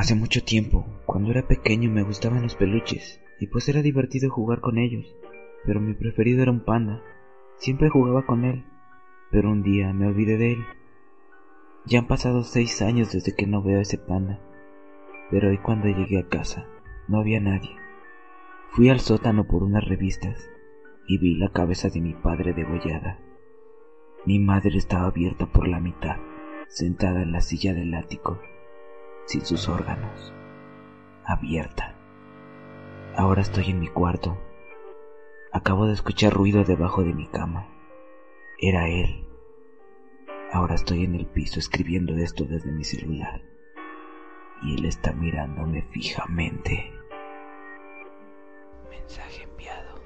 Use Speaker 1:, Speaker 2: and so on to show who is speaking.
Speaker 1: Hace mucho tiempo, cuando era pequeño, me gustaban los peluches, y pues era divertido jugar con ellos, pero mi preferido era un panda. Siempre jugaba con él, pero un día me olvidé de él. Ya han pasado seis años desde que no veo a ese panda, pero hoy cuando llegué a casa no había nadie. Fui al sótano por unas revistas y vi la cabeza de mi padre degollada. Mi madre estaba abierta por la mitad, sentada en la silla del ático sin sus órganos, abierta. Ahora estoy en mi cuarto. Acabo de escuchar ruido debajo de mi cama. Era él. Ahora estoy en el piso escribiendo esto desde mi celular. Y él está mirándome fijamente. Mensaje enviado.